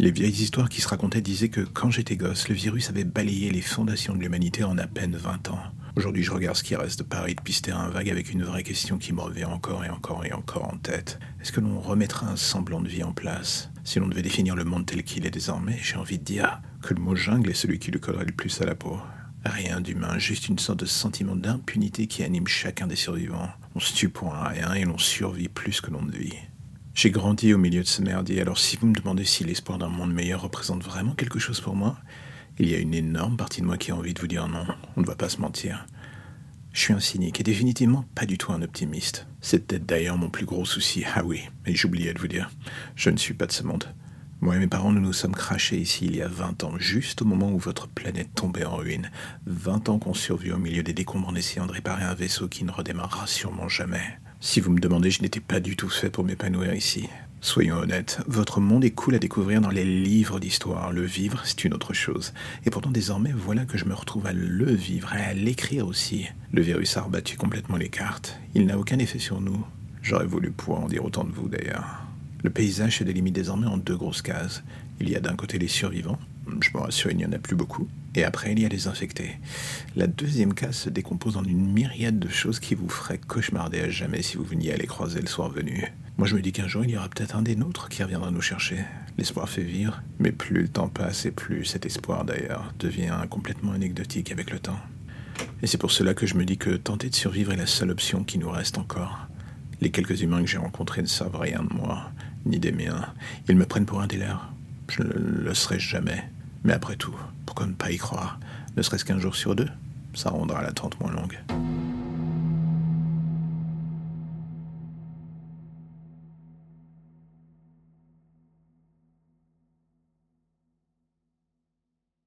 Les vieilles histoires qui se racontaient disaient que quand j'étais gosse, le virus avait balayé les fondations de l'humanité en à peine 20 ans. Aujourd'hui, je regarde ce qui reste de Paris depuis ce terrain vague avec une vraie question qui me revient encore et encore et encore en tête. Est-ce que l'on remettra un semblant de vie en place? Si l'on devait définir le monde tel qu'il est désormais, j'ai envie de dire que le mot jungle est celui qui lui collerait le plus à la peau. Rien d'humain, juste une sorte de sentiment d'impunité qui anime chacun des survivants. On se tue pour un rien et l'on survit plus que l'on ne vit. J'ai grandi au milieu de ce merdier, alors si vous me demandez si l'espoir d'un monde meilleur représente vraiment quelque chose pour moi, il y a une énorme partie de moi qui a envie de vous dire non, on ne va pas se mentir. Je suis un cynique et définitivement pas du tout un optimiste. C'est peut-être d'ailleurs mon plus gros souci. Ah oui, mais j'oubliais de vous dire, je ne suis pas de ce monde. Moi et mes parents, nous nous sommes crachés ici il y a 20 ans, juste au moment où votre planète tombait en ruine. 20 ans qu'on survit au milieu des décombres en essayant de réparer un vaisseau qui ne redémarrera sûrement jamais. Si vous me demandez, je n'étais pas du tout fait pour m'épanouir ici. Soyons honnêtes, votre monde est cool à découvrir dans les livres d'histoire. Le vivre, c'est une autre chose. Et pourtant, désormais, voilà que je me retrouve à le vivre et à l'écrire aussi. Le virus a rebattu complètement les cartes. Il n'a aucun effet sur nous. J'aurais voulu pouvoir en dire autant de vous d'ailleurs. Le paysage se délimite désormais en deux grosses cases. Il y a d'un côté les survivants, je me rassure, il n'y en a plus beaucoup, et après il y a les infectés. La deuxième case se décompose en une myriade de choses qui vous feraient cauchemarder à jamais si vous veniez à les croiser le soir venu. Moi je me dis qu'un jour il y aura peut-être un des nôtres qui reviendra nous chercher. L'espoir fait vivre, mais plus le temps passe et plus cet espoir d'ailleurs devient complètement anecdotique avec le temps. Et c'est pour cela que je me dis que tenter de survivre est la seule option qui nous reste encore. Les quelques humains que j'ai rencontrés ne savent rien de moi ni des miens. Ils me prennent pour un des. Je ne le serai jamais. Mais après tout, pourquoi ne pas y croire? Ne serait-ce qu'un jour sur deux Ça rendra l'attente moins longue.